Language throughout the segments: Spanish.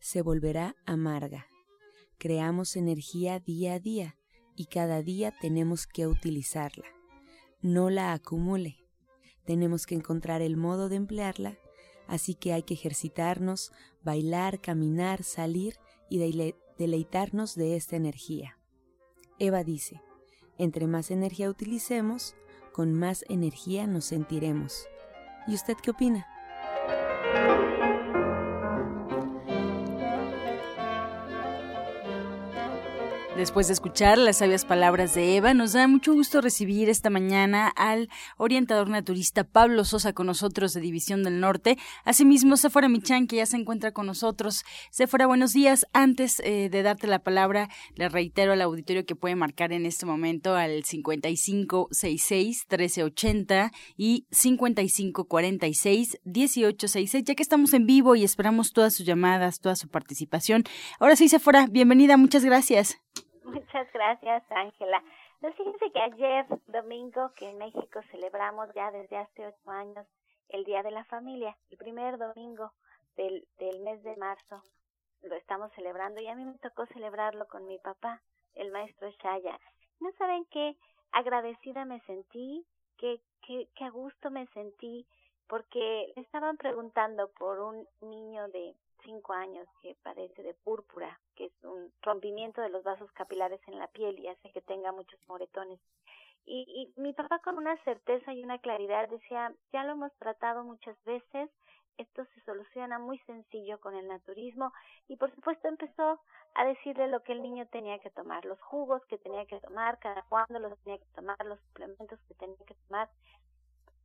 se volverá amarga. Creamos energía día a día y cada día tenemos que utilizarla. No la acumule. Tenemos que encontrar el modo de emplearla, así que hay que ejercitarnos, bailar, caminar, salir y deleitarnos de esta energía. Eva dice, entre más energía utilicemos, con más energía nos sentiremos. ¿Y usted qué opina? Después de escuchar las sabias palabras de Eva, nos da mucho gusto recibir esta mañana al orientador naturista Pablo Sosa con nosotros de División del Norte. Asimismo, Sephora Michan, que ya se encuentra con nosotros. Sephora, buenos días. Antes eh, de darte la palabra, le reitero al auditorio que puede marcar en este momento al 5566-1380 y 5546-1866, ya que estamos en vivo y esperamos todas sus llamadas, toda su participación. Ahora sí, Sephora, bienvenida, muchas gracias. Muchas gracias, Ángela. Pues fíjense que ayer, domingo, que en México celebramos ya desde hace ocho años el Día de la Familia, el primer domingo del, del mes de marzo, lo estamos celebrando y a mí me tocó celebrarlo con mi papá, el maestro Shaya. No saben qué agradecida me sentí, qué, qué, qué a gusto me sentí, porque le estaban preguntando por un niño de cinco años que padece de púrpura, que es un rompimiento de los vasos capilares en la piel y hace que tenga muchos moretones. Y, y mi papá con una certeza y una claridad decía, ya lo hemos tratado muchas veces, esto se soluciona muy sencillo con el naturismo y por supuesto empezó a decirle lo que el niño tenía que tomar, los jugos que tenía que tomar, cada cuándo los tenía que tomar, los suplementos que tenía que tomar.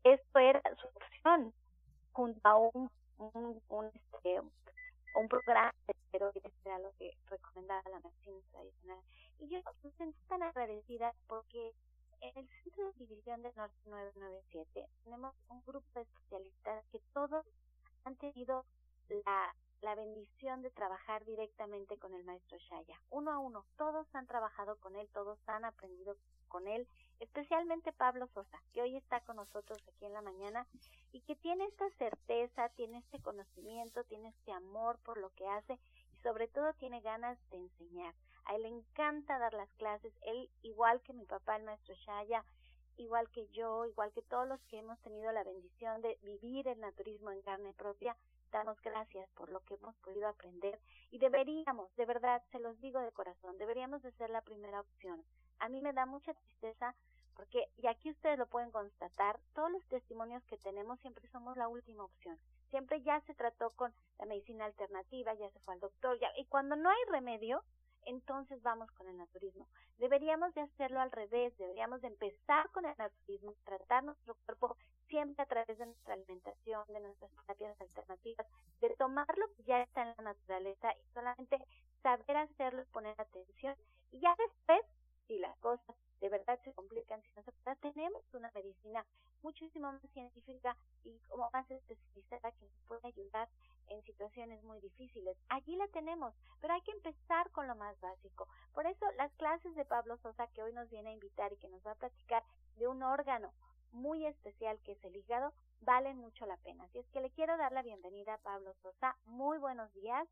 Esto era su opción junto a un, un, un, este, un programa de esteroides era lo que recomendaba la medicina tradicional. Y yo me sentí tan agradecida porque en el Centro de División del Norte 997 tenemos un grupo de especialistas que todos han tenido la, la bendición de trabajar directamente con el maestro Shaya, uno a uno. Todos han trabajado con él, todos han aprendido con él, especialmente Pablo Sosa, que hoy está con nosotros aquí en la mañana y que tiene esta certeza, tiene este conocimiento, tiene este amor por lo que hace y sobre todo tiene ganas de enseñar. A él le encanta dar las clases, él igual que mi papá, el maestro Shaya, igual que yo, igual que todos los que hemos tenido la bendición de vivir el naturismo en carne propia, damos gracias por lo que hemos podido aprender y deberíamos, de verdad, se los digo de corazón, deberíamos de ser la primera opción. A mí me da mucha tristeza porque, y aquí ustedes lo pueden constatar, todos los testimonios que tenemos siempre somos la última opción. Siempre ya se trató con la medicina alternativa, ya se fue al doctor, ya, y cuando no hay remedio, entonces vamos con el naturismo. Deberíamos de hacerlo al revés, deberíamos de empezar con el naturismo, tratar nuestro cuerpo siempre a través de nuestra alimentación, de nuestras terapias alternativas, de tomar lo que ya está en la naturaleza y solamente saber hacerlo poner atención. Y ya después, si las cosas de verdad se complican, si no se puede, tenemos una medicina muchísimo más científica y como más especializada que nos puede ayudar en situaciones muy difíciles. Allí la tenemos, pero hay que empezar con lo más básico. Por eso las clases de Pablo Sosa que hoy nos viene a invitar y que nos va a platicar de un órgano muy especial que es el hígado, valen mucho la pena. Así es que le quiero dar la bienvenida a Pablo Sosa. Muy buenos días.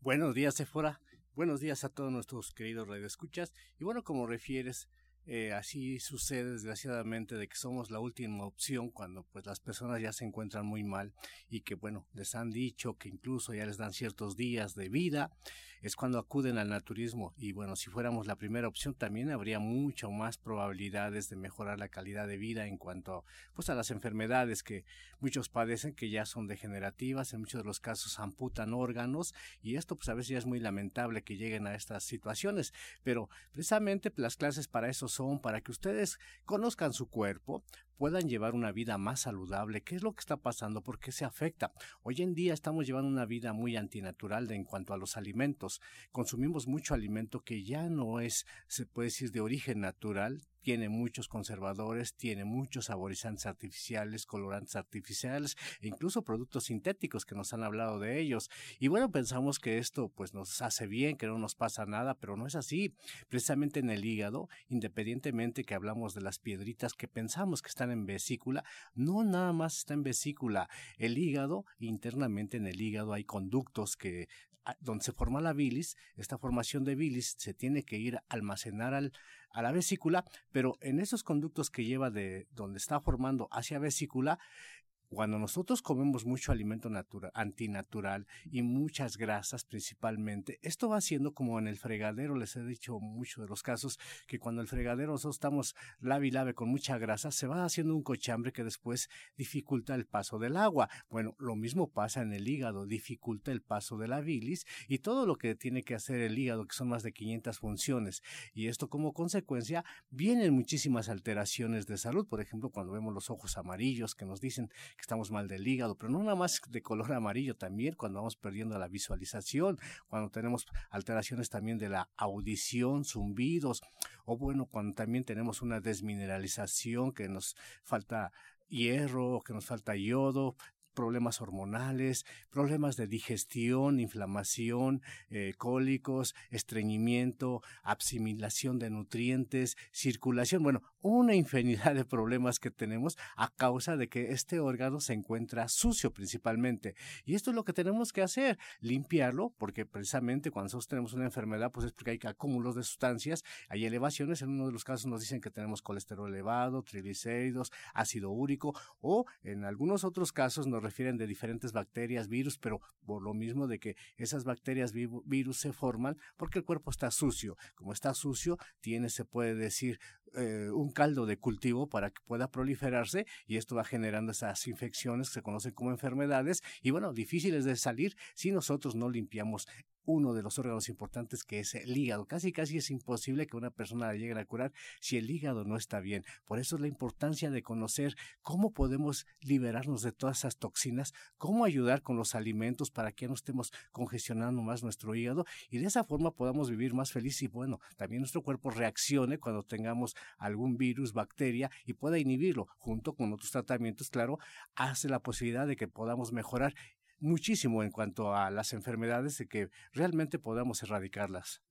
Buenos días, Sephora. Buenos días a todos nuestros queridos radioescuchas. Y bueno, como refieres, eh, así sucede desgraciadamente de que somos la última opción cuando pues las personas ya se encuentran muy mal y que bueno les han dicho que incluso ya les dan ciertos días de vida es cuando acuden al naturismo. Y bueno si fuéramos la primera opción también habría mucho más probabilidades de mejorar la calidad de vida en cuanto pues a las enfermedades que muchos padecen que ya son degenerativas en muchos de los casos amputan órganos y esto pues a veces ya es muy lamentable que lleguen a estas situaciones. Pero precisamente las clases para eso son para que ustedes conozcan su cuerpo, puedan llevar una vida más saludable. ¿Qué es lo que está pasando? ¿Por qué se afecta? Hoy en día estamos llevando una vida muy antinatural en cuanto a los alimentos. Consumimos mucho alimento que ya no es, se puede decir, de origen natural, tiene muchos conservadores, tiene muchos saborizantes artificiales, colorantes artificiales e incluso productos sintéticos que nos han hablado de ellos. Y bueno, pensamos que esto pues nos hace bien, que no nos pasa nada, pero no es así. Precisamente en el hígado, independientemente que hablamos de las piedritas que pensamos que están en vesícula, no nada más está en vesícula. El hígado, internamente en el hígado hay conductos que donde se forma la bilis, esta formación de bilis se tiene que ir a almacenar al, a la vesícula, pero en esos conductos que lleva de donde está formando hacia vesícula, cuando nosotros comemos mucho alimento natural, antinatural y muchas grasas principalmente, esto va siendo como en el fregadero, les he dicho mucho de los casos, que cuando el fregadero nosotros estamos lave y lave con mucha grasa, se va haciendo un cochambre que después dificulta el paso del agua. Bueno, lo mismo pasa en el hígado, dificulta el paso de la bilis y todo lo que tiene que hacer el hígado, que son más de 500 funciones. Y esto como consecuencia vienen muchísimas alteraciones de salud, por ejemplo, cuando vemos los ojos amarillos que nos dicen que estamos mal del hígado, pero no nada más de color amarillo también cuando vamos perdiendo la visualización, cuando tenemos alteraciones también de la audición, zumbidos, o bueno, cuando también tenemos una desmineralización que nos falta hierro, que nos falta yodo, problemas hormonales, problemas de digestión, inflamación, eh, cólicos, estreñimiento, asimilación de nutrientes, circulación, bueno, una infinidad de problemas que tenemos a causa de que este órgano se encuentra sucio principalmente. Y esto es lo que tenemos que hacer, limpiarlo, porque precisamente cuando nosotros tenemos una enfermedad, pues es porque hay acúmulos de sustancias, hay elevaciones, en uno de los casos nos dicen que tenemos colesterol elevado, triglicéridos, ácido úrico, o en algunos otros casos nos refieren de diferentes bacterias, virus, pero por lo mismo de que esas bacterias, virus se forman porque el cuerpo está sucio. Como está sucio, tiene, se puede decir, eh, un caldo de cultivo para que pueda proliferarse y esto va generando esas infecciones que se conocen como enfermedades y bueno, difíciles de salir si nosotros no limpiamos uno de los órganos importantes que es el hígado. Casi casi es imposible que una persona la llegue a curar si el hígado no está bien. Por eso es la importancia de conocer cómo podemos liberarnos de todas esas toxinas, cómo ayudar con los alimentos para que no estemos congestionando más nuestro hígado y de esa forma podamos vivir más feliz y bueno, también nuestro cuerpo reaccione cuando tengamos algún virus, bacteria y pueda inhibirlo junto con otros tratamientos, claro, hace la posibilidad de que podamos mejorar muchísimo en cuanto a las enfermedades y que realmente podamos erradicarlas.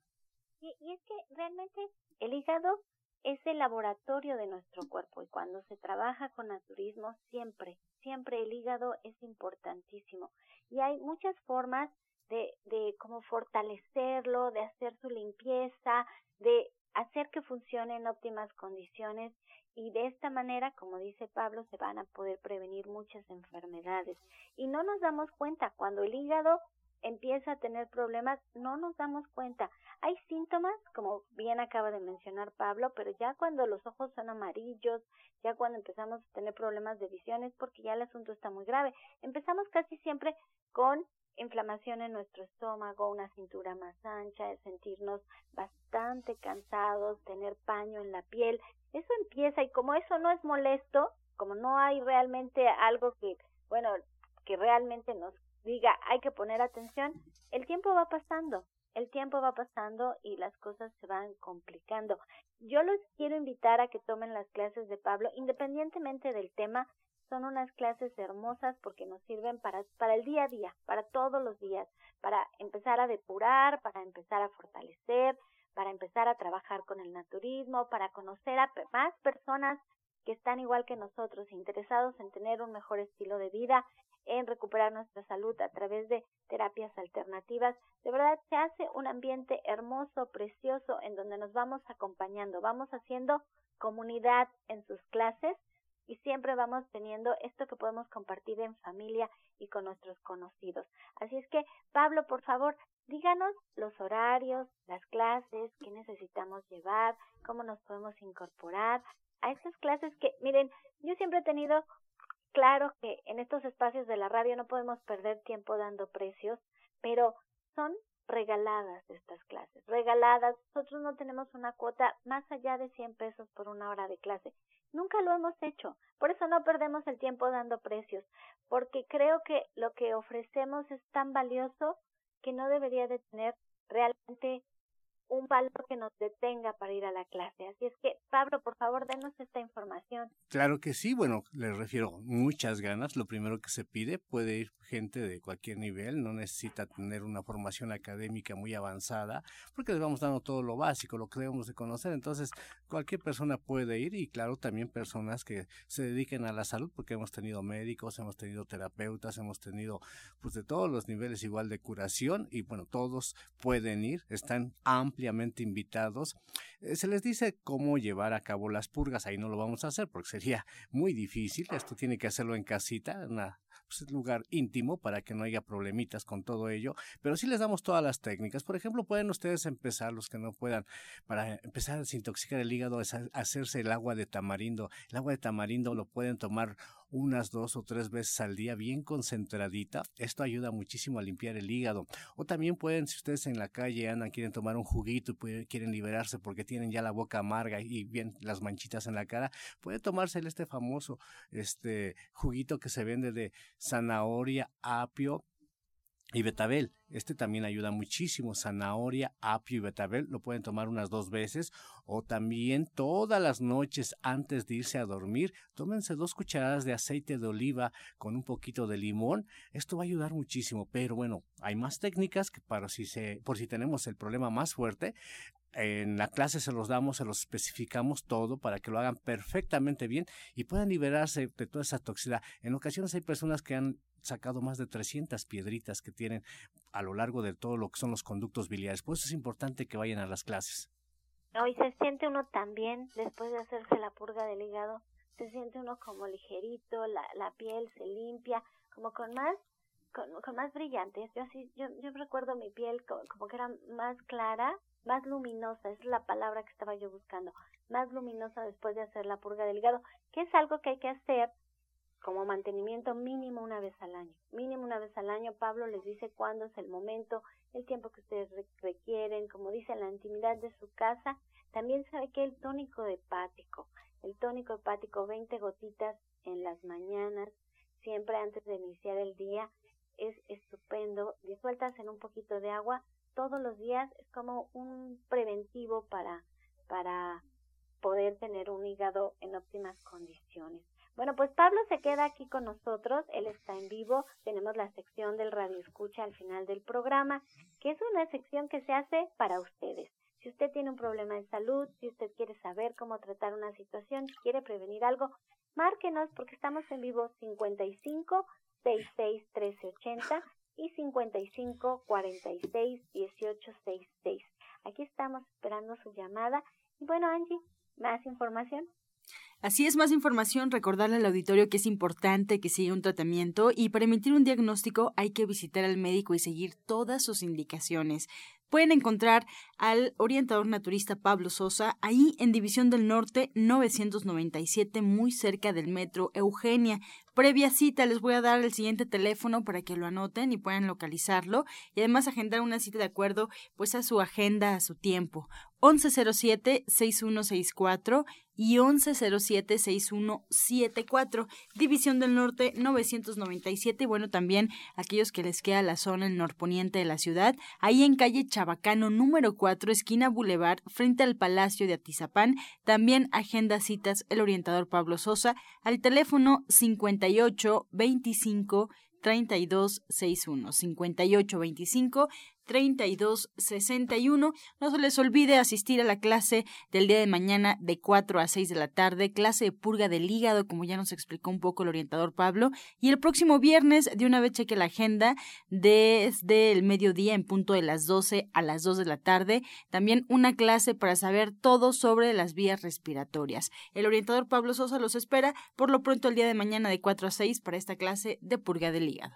Y, y es que realmente el hígado es el laboratorio de nuestro cuerpo y cuando se trabaja con naturismo siempre, siempre el hígado es importantísimo. Y hay muchas formas de, de cómo fortalecerlo, de hacer su limpieza, de hacer que funcione en óptimas condiciones y de esta manera, como dice Pablo, se van a poder prevenir muchas enfermedades. Y no nos damos cuenta, cuando el hígado empieza a tener problemas, no nos damos cuenta. Hay síntomas, como bien acaba de mencionar Pablo, pero ya cuando los ojos son amarillos, ya cuando empezamos a tener problemas de visión es porque ya el asunto está muy grave. Empezamos casi siempre con inflamación en nuestro estómago, una cintura más ancha, sentirnos bastante cansados, tener paño en la piel. Eso empieza y como eso no es molesto, como no hay realmente algo que, bueno, que realmente nos diga hay que poner atención, el tiempo va pasando, el tiempo va pasando y las cosas se van complicando. Yo los quiero invitar a que tomen las clases de Pablo, independientemente del tema, son unas clases hermosas porque nos sirven para, para el día a día, para todos los días, para empezar a depurar, para empezar a fortalecer, para empezar a trabajar con el naturismo, para conocer a más personas que están igual que nosotros, interesados en tener un mejor estilo de vida. en recuperar nuestra salud a través de terapias alternativas. De verdad, se hace un ambiente hermoso, precioso, en donde nos vamos acompañando, vamos haciendo comunidad en sus clases y siempre vamos teniendo esto que podemos compartir en familia y con nuestros conocidos. Así es que, Pablo, por favor, díganos los horarios, las clases, qué necesitamos llevar, cómo nos podemos incorporar a estas clases que, miren, yo siempre he tenido claro que en estos espacios de la radio no podemos perder tiempo dando precios, pero son regaladas estas clases, regaladas. Nosotros no tenemos una cuota más allá de 100 pesos por una hora de clase. Nunca lo hemos hecho. Por eso no perdemos el tiempo dando precios, porque creo que lo que ofrecemos es tan valioso que no debería de tener realmente un valor que nos detenga para ir a la clase. Así es que, Pablo, por favor, denos esta información. Claro que sí, bueno, les refiero muchas ganas. Lo primero que se pide, puede ir gente de cualquier nivel, no necesita tener una formación académica muy avanzada, porque les vamos dando todo lo básico, lo que debemos de conocer. Entonces, cualquier persona puede ir y, claro, también personas que se dediquen a la salud, porque hemos tenido médicos, hemos tenido terapeutas, hemos tenido, pues, de todos los niveles igual de curación y, bueno, todos pueden ir, están amplios ampliamente invitados. Eh, se les dice cómo llevar a cabo las purgas, ahí no lo vamos a hacer porque sería muy difícil, esto tiene que hacerlo en casita, en pues, un lugar íntimo para que no haya problemitas con todo ello, pero sí les damos todas las técnicas. Por ejemplo, pueden ustedes empezar, los que no puedan, para empezar a desintoxicar el hígado, hacerse el agua de tamarindo. El agua de tamarindo lo pueden tomar unas dos o tres veces al día bien concentradita. Esto ayuda muchísimo a limpiar el hígado. O también pueden, si ustedes en la calle andan, quieren tomar un juguito y quieren liberarse porque tienen ya la boca amarga y bien las manchitas en la cara, puede tomarse este famoso este juguito que se vende de zanahoria, apio y betabel. Este también ayuda muchísimo. Zanahoria, apio y betabel lo pueden tomar unas dos veces o también todas las noches antes de irse a dormir. Tómense dos cucharadas de aceite de oliva con un poquito de limón. Esto va a ayudar muchísimo. Pero bueno, hay más técnicas que para si se, por si tenemos el problema más fuerte. En la clase se los damos, se los especificamos todo para que lo hagan perfectamente bien y puedan liberarse de toda esa toxicidad. En ocasiones hay personas que han sacado más de 300 piedritas que tienen a lo largo de todo lo que son los conductos biliares. Por eso es importante que vayan a las clases. Hoy se siente uno también, después de hacerse la purga del hígado, se siente uno como ligerito, la, la piel se limpia, como con más con, con más brillantes. Yo así, yo, yo recuerdo mi piel como, como, que era más clara, más luminosa, es la palabra que estaba yo buscando, más luminosa después de hacer la purga del hígado, que es algo que hay que hacer como mantenimiento mínimo una vez al año. Mínimo una vez al año, Pablo les dice cuándo es el momento, el tiempo que ustedes requieren, como dice, la intimidad de su casa. También sabe que el tónico hepático, el tónico hepático 20 gotitas en las mañanas, siempre antes de iniciar el día, es estupendo. Disueltas en un poquito de agua todos los días es como un preventivo para, para poder tener un hígado en óptimas condiciones. Bueno, pues Pablo se queda aquí con nosotros, él está en vivo, tenemos la sección del radio escucha al final del programa, que es una sección que se hace para ustedes. Si usted tiene un problema de salud, si usted quiere saber cómo tratar una situación, si quiere prevenir algo, márquenos porque estamos en vivo 55 66 1380 y 55 46 18 66. Aquí estamos esperando su llamada. Y bueno, Angie, ¿más información? Así es, más información, recordarle al auditorio que es importante que siga un tratamiento y para emitir un diagnóstico hay que visitar al médico y seguir todas sus indicaciones. Pueden encontrar al orientador naturista Pablo Sosa ahí en División del Norte 997, muy cerca del metro Eugenia. Previa cita, les voy a dar el siguiente teléfono para que lo anoten y puedan localizarlo y además agendar una cita de acuerdo pues a su agenda, a su tiempo. 1107-6164 y 1107-6174, División del Norte 997. Y bueno, también aquellos que les queda la zona el norponiente de la ciudad, ahí en calle Chabacano número 4, esquina Boulevard, frente al Palacio de Atizapán. También agenda citas el orientador Pablo Sosa al teléfono 58 25 3261 5825 3261. No se les olvide asistir a la clase del día de mañana de 4 a 6 de la tarde, clase de purga del hígado, como ya nos explicó un poco el orientador Pablo. Y el próximo viernes, de una vez cheque la agenda, desde el mediodía en punto de las 12 a las 2 de la tarde, también una clase para saber todo sobre las vías respiratorias. El orientador Pablo Sosa los espera por lo pronto el día de mañana de 4 a 6 para esta clase de purga del hígado.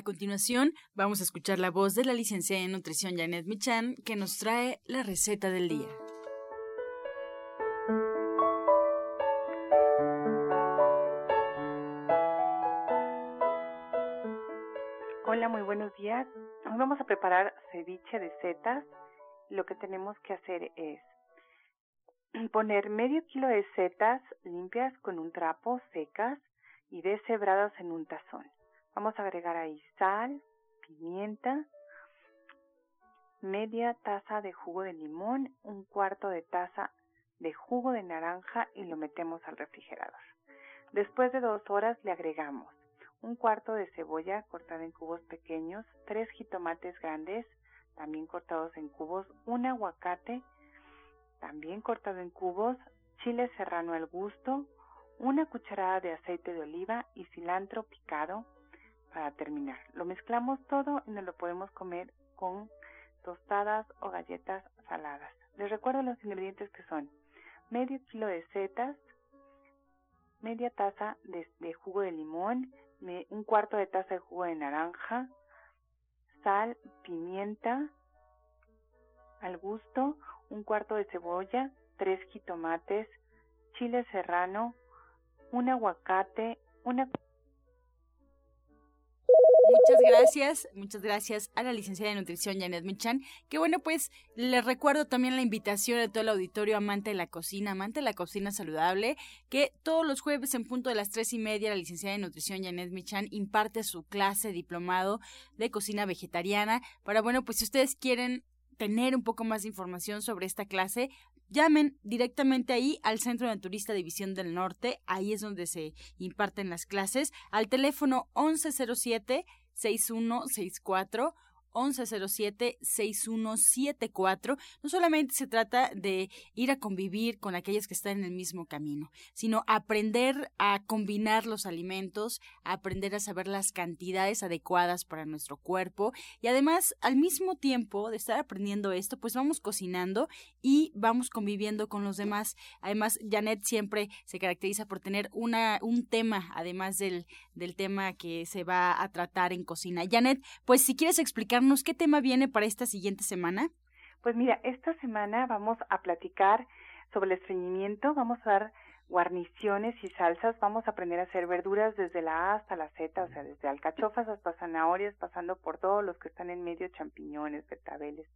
A continuación, vamos a escuchar la voz de la licenciada en nutrición Janet Michan, que nos trae la receta del día. Hola, muy buenos días. Hoy vamos a preparar ceviche de setas. Lo que tenemos que hacer es poner medio kilo de setas limpias con un trapo, secas y deshebradas en un tazón. Vamos a agregar ahí sal, pimienta, media taza de jugo de limón, un cuarto de taza de jugo de naranja y lo metemos al refrigerador. Después de dos horas le agregamos un cuarto de cebolla cortada en cubos pequeños, tres jitomates grandes, también cortados en cubos, un aguacate, también cortado en cubos, chile serrano al gusto, una cucharada de aceite de oliva y cilantro picado, para terminar. Lo mezclamos todo y nos lo podemos comer con tostadas o galletas saladas. Les recuerdo los ingredientes que son medio kilo de setas, media taza de, jugo de limón, un cuarto de taza de jugo de naranja, sal, pimienta al gusto, un cuarto de cebolla, tres jitomates, chile serrano, un aguacate, una Muchas gracias, muchas gracias a la licenciada de nutrición Janet Michan. Que bueno, pues les recuerdo también la invitación de todo el auditorio amante de la cocina, amante de la cocina saludable, que todos los jueves en punto de las tres y media la licenciada de nutrición Janet Michan imparte su clase diplomado de cocina vegetariana. Para bueno, pues si ustedes quieren tener un poco más de información sobre esta clase, llamen directamente ahí al Centro de Turista División del Norte, ahí es donde se imparten las clases, al teléfono 1107 6164 1107-6174. No solamente se trata de ir a convivir con aquellos que están en el mismo camino, sino aprender a combinar los alimentos, aprender a saber las cantidades adecuadas para nuestro cuerpo y además al mismo tiempo de estar aprendiendo esto, pues vamos cocinando y vamos conviviendo con los demás. Además, Janet siempre se caracteriza por tener una, un tema, además del, del tema que se va a tratar en cocina. Janet, pues si quieres explicar qué tema viene para esta siguiente semana. Pues mira, esta semana vamos a platicar sobre el estreñimiento, vamos a dar guarniciones y salsas, vamos a aprender a hacer verduras desde la A hasta la Z, o sea, desde alcachofas hasta zanahorias, pasando por todos los que están en medio, champiñones, betabeles,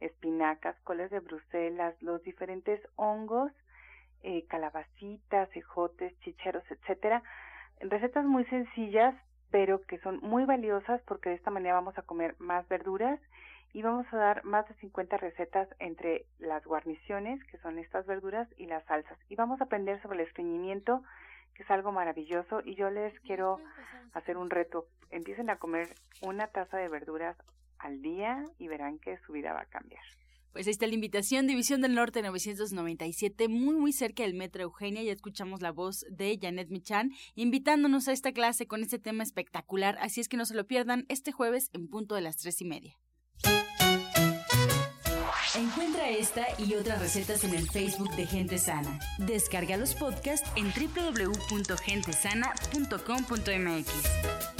espinacas, coles de Bruselas, los diferentes hongos, eh, calabacitas, ejotes, chicheros, etcétera. Recetas muy sencillas, pero que son muy valiosas porque de esta manera vamos a comer más verduras y vamos a dar más de 50 recetas entre las guarniciones, que son estas verduras, y las salsas. Y vamos a aprender sobre el estreñimiento, que es algo maravilloso, y yo les quiero hacer un reto. Empiecen a comer una taza de verduras al día y verán que su vida va a cambiar. Pues ahí está la invitación, División del Norte 997, muy muy cerca del Metro Eugenia. Ya escuchamos la voz de Janet Michan invitándonos a esta clase con este tema espectacular. Así es que no se lo pierdan este jueves en punto de las tres y media. Encuentra esta y otras recetas en el Facebook de Gente Sana. Descarga los podcasts en www.gentesana.com.mx.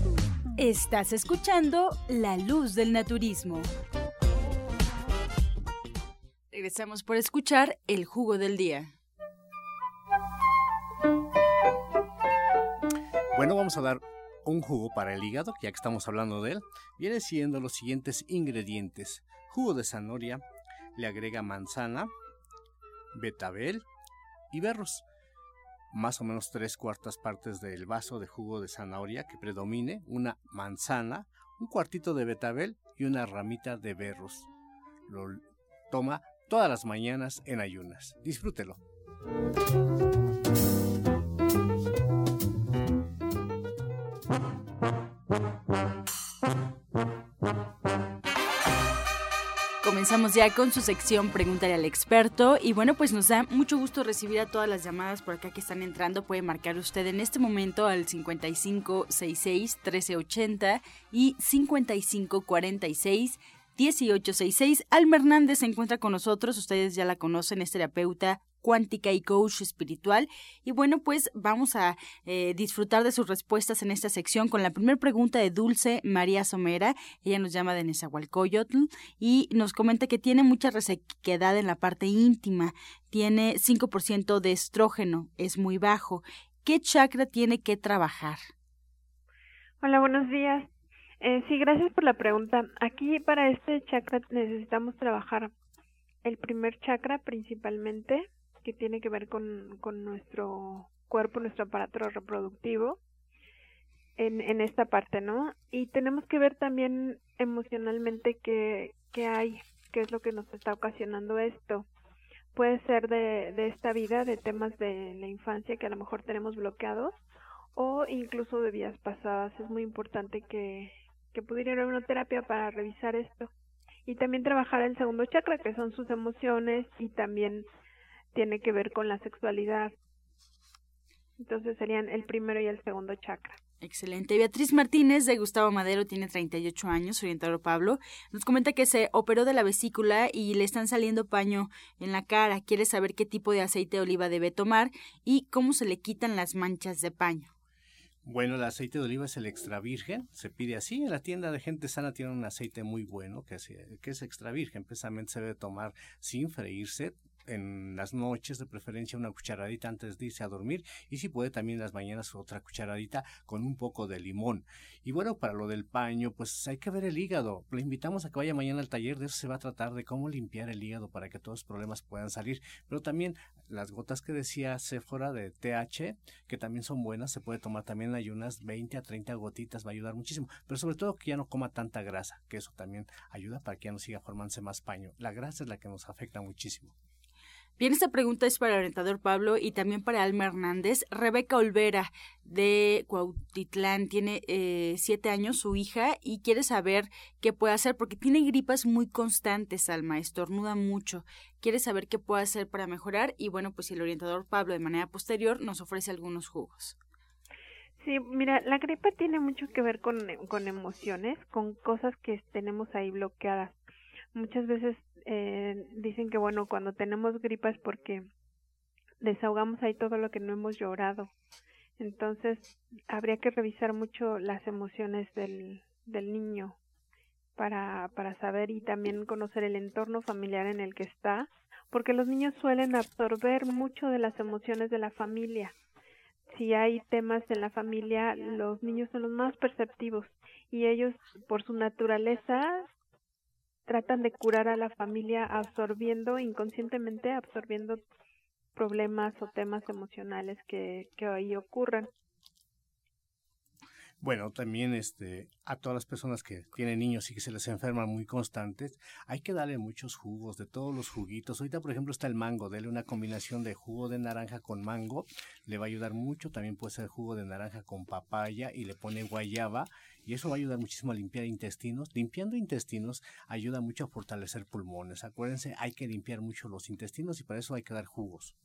Estás escuchando La Luz del Naturismo. Regresamos por escuchar el jugo del día. Bueno, vamos a dar un jugo para el hígado, ya que estamos hablando de él. Viene siendo los siguientes ingredientes. Jugo de zanahoria, le agrega manzana, betabel y berros más o menos tres cuartas partes del vaso de jugo de zanahoria que predomine, una manzana, un cuartito de betabel y una ramita de berros. Lo toma todas las mañanas en ayunas. Disfrútelo. Comenzamos ya con su sección Pregúntale al experto y bueno pues nos da mucho gusto recibir a todas las llamadas por acá que están entrando. Puede marcar usted en este momento al 5566 1380 y 5546 1866. Alma Hernández se encuentra con nosotros, ustedes ya la conocen, es terapeuta cuántica y coach espiritual. Y bueno, pues vamos a eh, disfrutar de sus respuestas en esta sección con la primera pregunta de Dulce María Somera. Ella nos llama de Nezahualcóyotl y nos comenta que tiene mucha resequedad en la parte íntima, tiene 5% de estrógeno, es muy bajo. ¿Qué chakra tiene que trabajar? Hola, buenos días. Eh, sí, gracias por la pregunta. Aquí para este chakra necesitamos trabajar el primer chakra principalmente, que tiene que ver con, con nuestro cuerpo, nuestro aparato reproductivo, en, esta parte, ¿no? Y tenemos que ver también emocionalmente qué, qué hay, qué es lo que nos está ocasionando esto. Puede ser de, de esta vida, de temas de la infancia que a lo mejor tenemos bloqueados, o incluso de vidas pasadas. Es muy importante que, que pudiera haber una terapia para revisar esto. Y también trabajar el segundo chakra, que son sus emociones y también tiene que ver con la sexualidad. Entonces serían el primero y el segundo chakra. Excelente. Beatriz Martínez de Gustavo Madero tiene 38 años, orientador Pablo. Nos comenta que se operó de la vesícula y le están saliendo paño en la cara. Quiere saber qué tipo de aceite de oliva debe tomar y cómo se le quitan las manchas de paño. Bueno, el aceite de oliva es el extra virgen, se pide así. En la tienda de gente sana tiene un aceite muy bueno que es, que es extra virgen. Precisamente se debe tomar sin freírse, en las noches de preferencia una cucharadita antes de irse a dormir y si puede también en las mañanas otra cucharadita con un poco de limón. Y bueno, para lo del paño, pues hay que ver el hígado. Le invitamos a que vaya mañana al taller, de eso se va a tratar de cómo limpiar el hígado para que todos los problemas puedan salir. Pero también las gotas que decía Sephora de TH, que también son buenas, se puede tomar también en ayunas 20 a 30 gotitas, va a ayudar muchísimo. Pero sobre todo que ya no coma tanta grasa, que eso también ayuda para que ya no siga formándose más paño. La grasa es la que nos afecta muchísimo. Bien, esta pregunta es para el orientador Pablo y también para Alma Hernández. Rebeca Olvera de Cuautitlán tiene eh, siete años, su hija, y quiere saber qué puede hacer porque tiene gripas muy constantes, Alma, estornuda mucho. Quiere saber qué puede hacer para mejorar y bueno, pues el orientador Pablo de manera posterior nos ofrece algunos jugos. Sí, mira, la gripa tiene mucho que ver con, con emociones, con cosas que tenemos ahí bloqueadas. Muchas veces eh, dicen que bueno, cuando tenemos gripas porque desahogamos ahí todo lo que no hemos llorado. Entonces, habría que revisar mucho las emociones del, del niño para, para saber y también conocer el entorno familiar en el que está, porque los niños suelen absorber mucho de las emociones de la familia. Si hay temas en la familia, los niños son los más perceptivos y ellos, por su naturaleza, tratan de curar a la familia absorbiendo inconscientemente, absorbiendo problemas o temas emocionales que, que ahí ocurran. Bueno, también este, a todas las personas que tienen niños y que se les enferman muy constantes, hay que darle muchos jugos, de todos los juguitos. Ahorita, por ejemplo, está el mango, dele una combinación de jugo de naranja con mango, le va a ayudar mucho. También puede ser jugo de naranja con papaya y le pone guayaba y eso va a ayudar muchísimo a limpiar intestinos. Limpiando intestinos ayuda mucho a fortalecer pulmones. Acuérdense, hay que limpiar mucho los intestinos y para eso hay que dar jugos.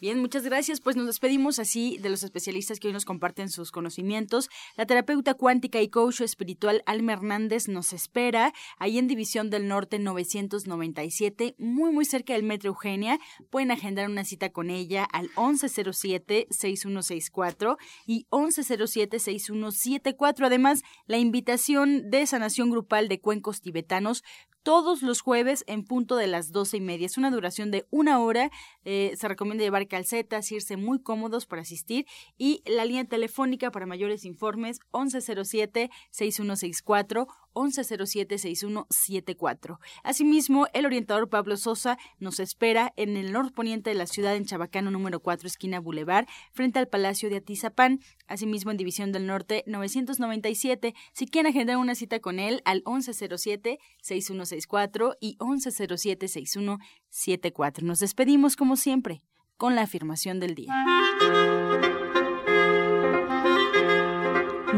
Bien, muchas gracias. Pues nos despedimos así de los especialistas que hoy nos comparten sus conocimientos. La terapeuta cuántica y coach espiritual Alma Hernández nos espera ahí en División del Norte 997, muy muy cerca del Metro Eugenia. Pueden agendar una cita con ella al 1107-6164 y 1107-6174. Además, la invitación de sanación grupal de cuencos tibetanos todos los jueves en punto de las doce y media. Es una duración de una hora. Eh, se recomienda llevar calcetas, irse muy cómodos para asistir. Y la línea telefónica para mayores informes 1107-6164 1107-6174. Asimismo, el orientador Pablo Sosa nos espera en el norponiente de la ciudad, en Chabacano número 4, esquina Boulevard, frente al Palacio de Atizapán. Asimismo, en División del Norte 997. Si quieren agendar una cita con él, al 1107-6164 y 1107-6174. Nos despedimos, como siempre, con la afirmación del día.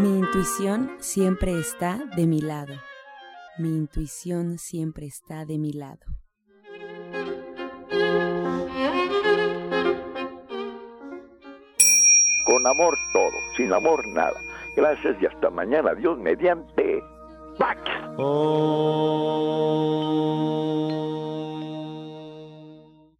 Mi intuición siempre está de mi lado. Mi intuición siempre está de mi lado. Con amor todo, sin amor nada. Gracias y hasta mañana. Dios mediante. ¡Pax! Oh.